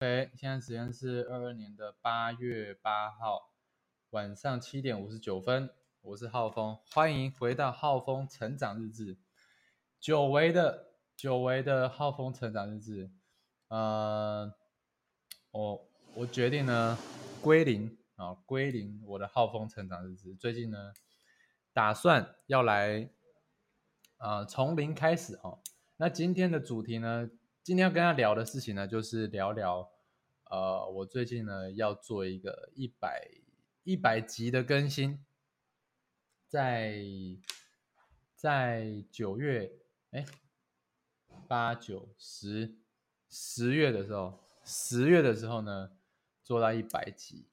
OK，现在时间是二二年的八月八号晚上七点五十九分，我是浩峰，欢迎回到浩峰成长日志，久违的久违的浩峰成长日志。呃，我我决定呢归零啊，归零我的浩峰成长日志。最近呢，打算要来呃从零开始哦。那今天的主题呢？今天要跟他聊的事情呢，就是聊聊，呃，我最近呢要做一个一百一百集的更新，在在九月，哎，八九十十月的时候，十月的时候呢，做到一百集，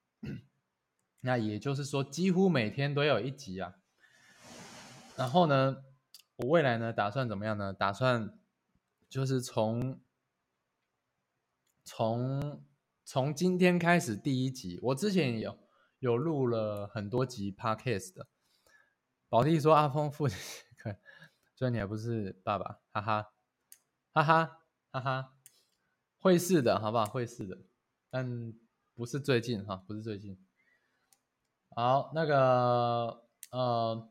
那也就是说，几乎每天都有一集啊。然后呢，我未来呢打算怎么样呢？打算就是从从从今天开始第一集，我之前有有录了很多集 podcast 的。宝弟说阿峰父亲，虽然你还不是爸爸，哈哈哈哈哈哈，会是的，好不好？会是的，但不是最近哈，不是最近。好，那个呃，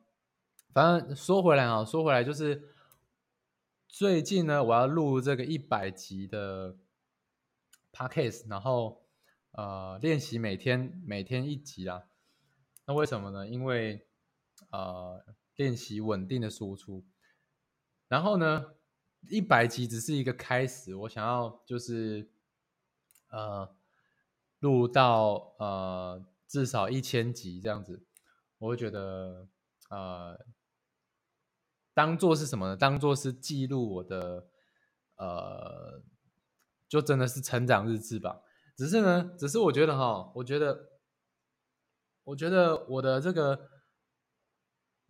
反正说回来啊，说回来就是最近呢，我要录这个一百集的。Podcast，然后呃练习每天每天一集啊，那为什么呢？因为呃练习稳定的输出，然后呢一百集只是一个开始，我想要就是呃录到呃至少一千集这样子，我会觉得呃当做是什么呢？当做是记录我的呃。就真的是成长日志吧，只是呢，只是我觉得哈，我觉得，我觉得我的这个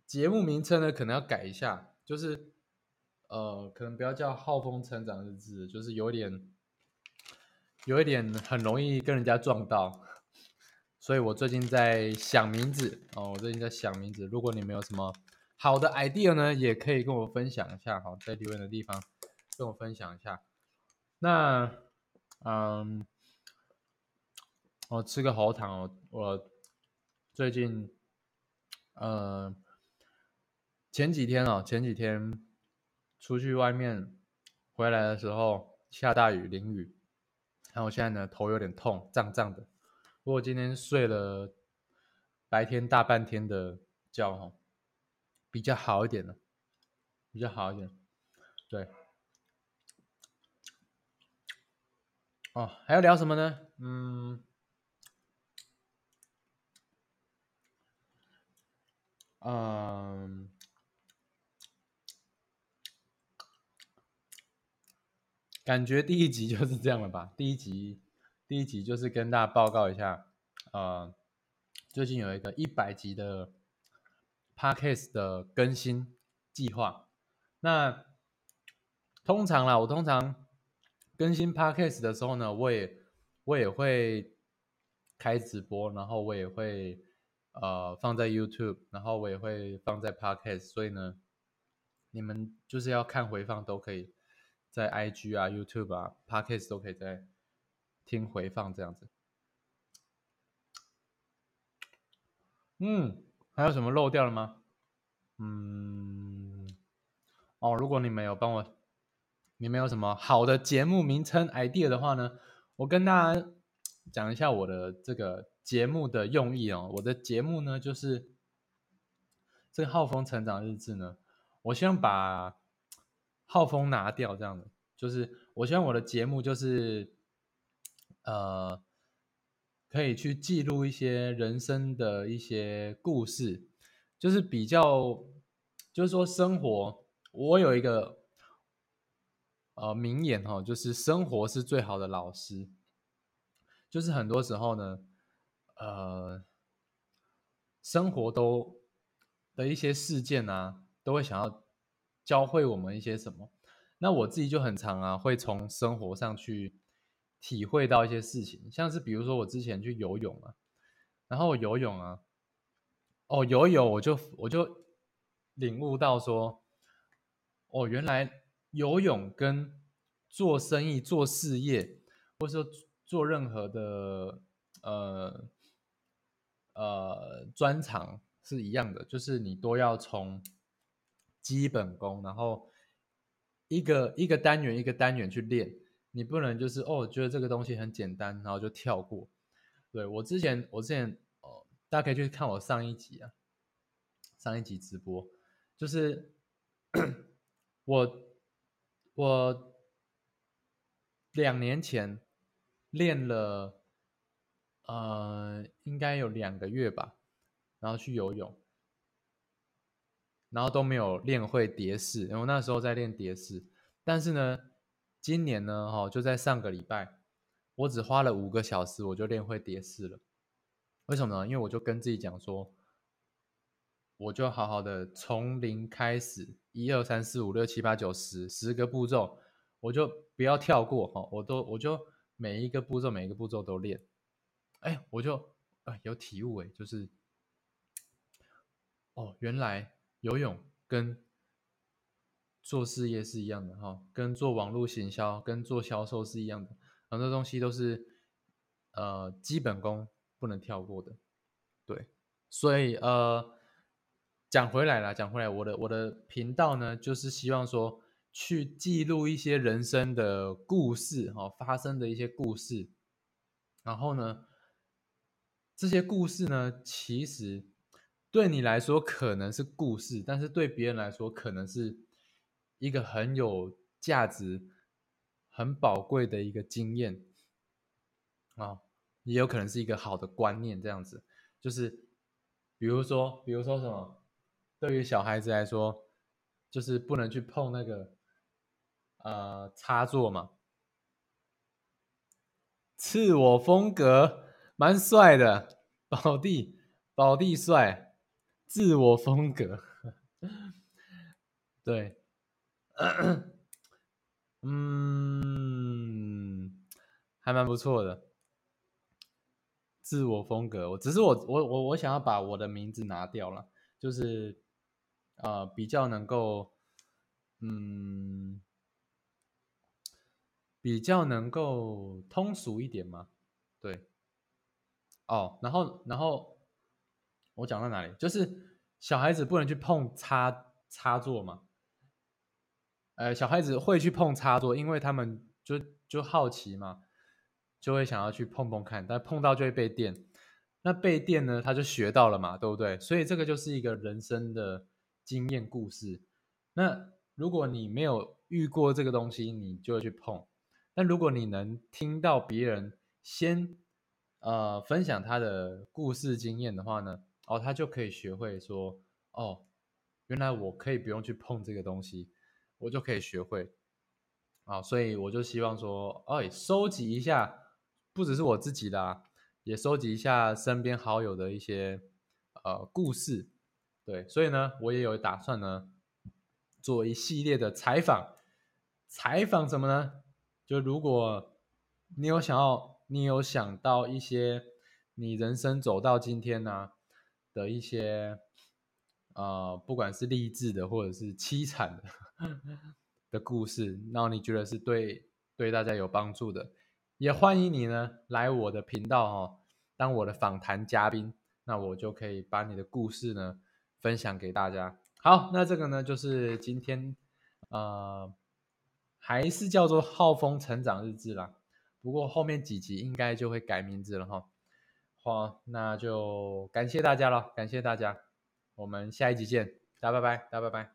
节目名称呢，可能要改一下，就是呃，可能不要叫浩峰成长日志，就是有点，有一点很容易跟人家撞到，所以我最近在想名字哦，我最近在想名字，如果你们有什么好的 idea 呢，也可以跟我分享一下哈，在留言的地方跟我分享一下。那，嗯，我吃个喉糖哦。我最近，呃，前几天哦，前几天出去外面回来的时候下大雨淋雨，然后现在呢头有点痛，胀胀的。不过今天睡了白天大半天的觉哦，比较好一点的，比较好一点，对。哦，还要聊什么呢？嗯，嗯，感觉第一集就是这样了吧？第一集，第一集就是跟大家报告一下，呃，最近有一个一百集的 podcast 的更新计划。那通常啦，我通常。更新 podcast 的时候呢，我也我也会开直播，然后我也会呃放在 YouTube，然后我也会放在 podcast，所以呢，你们就是要看回放都可以，在 IG 啊、YouTube 啊、podcast 都可以在听回放这样子。嗯，还有什么漏掉了吗？嗯，哦，如果你没有帮我。你们有什么好的节目名称 idea 的话呢？我跟大家讲一下我的这个节目的用意哦。我的节目呢，就是这个浩峰成长日志呢，我希望把浩峰拿掉，这样的，就是我希望我的节目就是呃，可以去记录一些人生的一些故事，就是比较，就是说生活，我有一个。呃，名言哈，就是生活是最好的老师。就是很多时候呢，呃，生活都的一些事件啊，都会想要教会我们一些什么。那我自己就很常啊，会从生活上去体会到一些事情，像是比如说我之前去游泳啊，然后我游泳啊，哦，游泳我就我就领悟到说，哦，原来。游泳跟做生意、做事业，或者说做任何的呃呃专长是一样的，就是你都要从基本功，然后一个一个单元一个单元去练，你不能就是哦觉得这个东西很简单，然后就跳过。对我之前我之前哦，大家可以去看我上一集啊，上一集直播，就是 我我两年前练了呃应该有两个月吧，然后去游泳。然后都没有练会蝶式，然后那时候在练蝶式，但是呢，今年呢，哈，就在上个礼拜，我只花了五个小时，我就练会蝶式了。为什么呢？因为我就跟自己讲说，我就好好的从零开始，一二三四五六七八九十十个步骤，我就不要跳过哈，我都我就每一个步骤每一个步骤都练，哎，我就哎有体悟哎，就是哦，原来。游泳跟做事业是一样的哈，跟做网络行销、跟做销售是一样的，很多东西都是呃基本功不能跳过的。对，所以呃讲回来了，讲回来，我的我的频道呢，就是希望说去记录一些人生的故事哈，发生的一些故事，然后呢，这些故事呢，其实。对你来说可能是故事，但是对别人来说可能是一个很有价值、很宝贵的一个经验啊，也有可能是一个好的观念。这样子，就是比如说，比如说什么，对于小孩子来说，就是不能去碰那个呃插座嘛。自我风格蛮帅的，宝弟，宝弟帅。自我风格，对，嗯，还蛮不错的。自我风格，我只是我我我我想要把我的名字拿掉了，就是呃比较能够，嗯，比较能够通俗一点嘛，对，哦，然后然后。我讲到哪里？就是小孩子不能去碰插插座嘛。呃，小孩子会去碰插座，因为他们就就好奇嘛，就会想要去碰碰看，但碰到就会被电。那被电呢，他就学到了嘛，对不对？所以这个就是一个人生的经验故事。那如果你没有遇过这个东西，你就会去碰。那如果你能听到别人先呃分享他的故事经验的话呢？哦，他就可以学会说，哦，原来我可以不用去碰这个东西，我就可以学会，啊，所以我就希望说，哎，收集一下，不只是我自己的，也收集一下身边好友的一些呃故事，对，所以呢，我也有打算呢，做一系列的采访，采访什么呢？就如果你有想要，你有想到一些你人生走到今天呢？的一些，呃，不管是励志的或者是凄惨的的故事，然后你觉得是对对大家有帮助的，也欢迎你呢来我的频道哈，当我的访谈嘉宾，那我就可以把你的故事呢分享给大家。好，那这个呢就是今天，呃，还是叫做浩峰成长日志啦，不过后面几集应该就会改名字了哈。好，那就感谢大家了，感谢大家，我们下一集见，大家拜拜，大家拜拜。